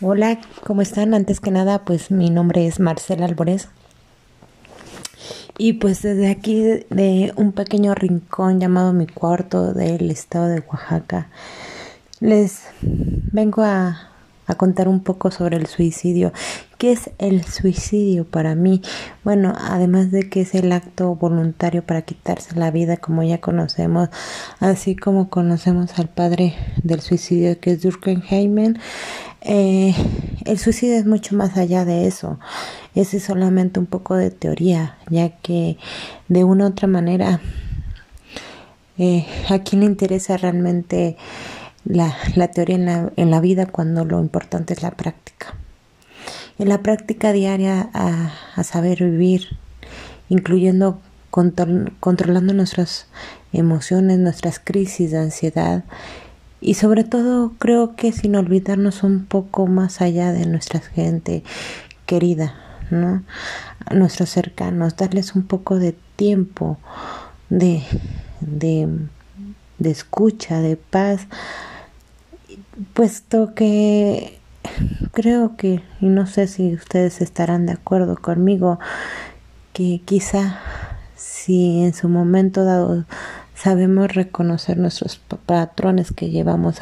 Hola, ¿cómo están? Antes que nada, pues mi nombre es Marcela Álvarez. Y pues desde aquí, de un pequeño rincón llamado mi cuarto del estado de Oaxaca, les vengo a a contar un poco sobre el suicidio. ¿Qué es el suicidio para mí? Bueno, además de que es el acto voluntario para quitarse la vida, como ya conocemos, así como conocemos al padre del suicidio, que es Durkheim, eh, el suicidio es mucho más allá de eso. Ese es solamente un poco de teoría, ya que de una u otra manera, eh, ¿a quién le interesa realmente? La, la teoría en la, en la, vida cuando lo importante es la práctica. En la práctica diaria a, a saber vivir, incluyendo controlando nuestras emociones, nuestras crisis de ansiedad y sobre todo creo que sin olvidarnos un poco más allá de nuestra gente querida, ¿no? Nuestros cercanos, darles un poco de tiempo, de, de, de escucha, de paz, puesto que creo que, y no sé si ustedes estarán de acuerdo conmigo, que quizá si en su momento dado sabemos reconocer nuestros patrones que llevamos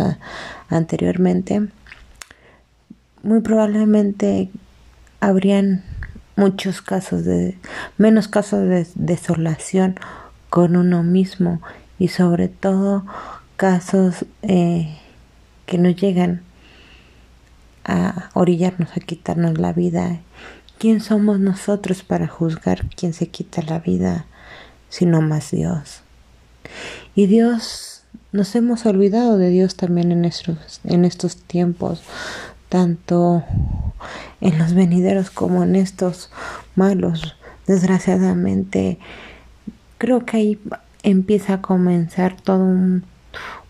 anteriormente, muy probablemente habrían muchos casos de menos casos de desolación con uno mismo y sobre todo casos eh, que nos llegan a orillarnos a quitarnos la vida. ¿Quién somos nosotros para juzgar quién se quita la vida, sino más Dios? Y Dios, nos hemos olvidado de Dios también en estos, en estos tiempos, tanto en los venideros como en estos malos. Desgraciadamente, creo que ahí empieza a comenzar todo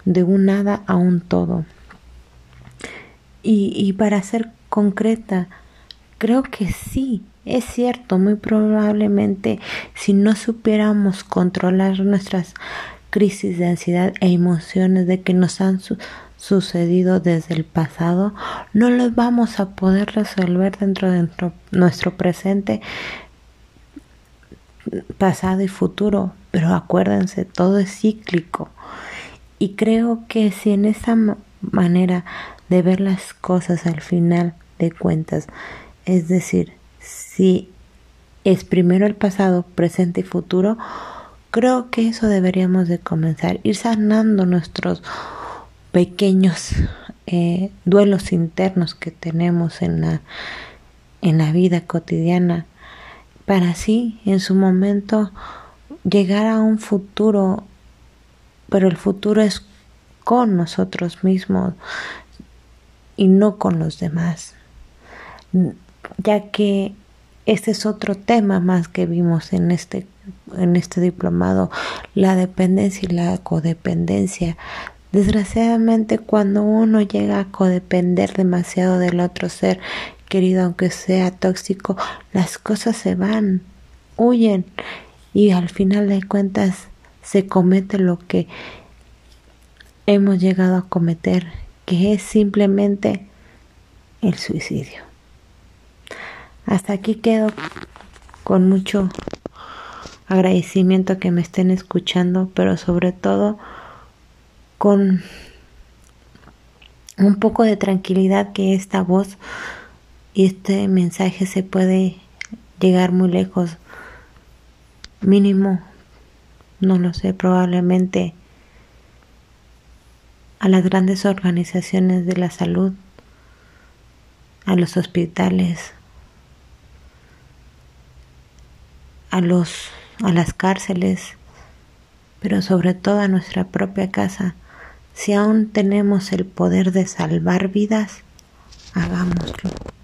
de un nada a un todo. Y, para ser concreta, creo que sí, es cierto, muy probablemente si no supiéramos controlar nuestras crisis de ansiedad e emociones de que nos han sucedido desde el pasado, no los vamos a poder resolver dentro de nuestro presente, pasado y futuro. Pero acuérdense, todo es cíclico. Y creo que si en esa manera de ver las cosas al final de cuentas. Es decir, si es primero el pasado, presente y futuro, creo que eso deberíamos de comenzar, ir sanando nuestros pequeños eh, duelos internos que tenemos en la, en la vida cotidiana, para así en su momento llegar a un futuro, pero el futuro es con nosotros mismos, y no con los demás, ya que este es otro tema más que vimos en este, en este diplomado, la dependencia y la codependencia. Desgraciadamente cuando uno llega a codepender demasiado del otro ser querido, aunque sea tóxico, las cosas se van, huyen y al final de cuentas se comete lo que hemos llegado a cometer que es simplemente el suicidio. Hasta aquí quedo con mucho agradecimiento que me estén escuchando, pero sobre todo con un poco de tranquilidad que esta voz y este mensaje se puede llegar muy lejos. Mínimo, no lo sé, probablemente a las grandes organizaciones de la salud, a los hospitales, a los a las cárceles, pero sobre todo a nuestra propia casa. Si aún tenemos el poder de salvar vidas, hagámoslo.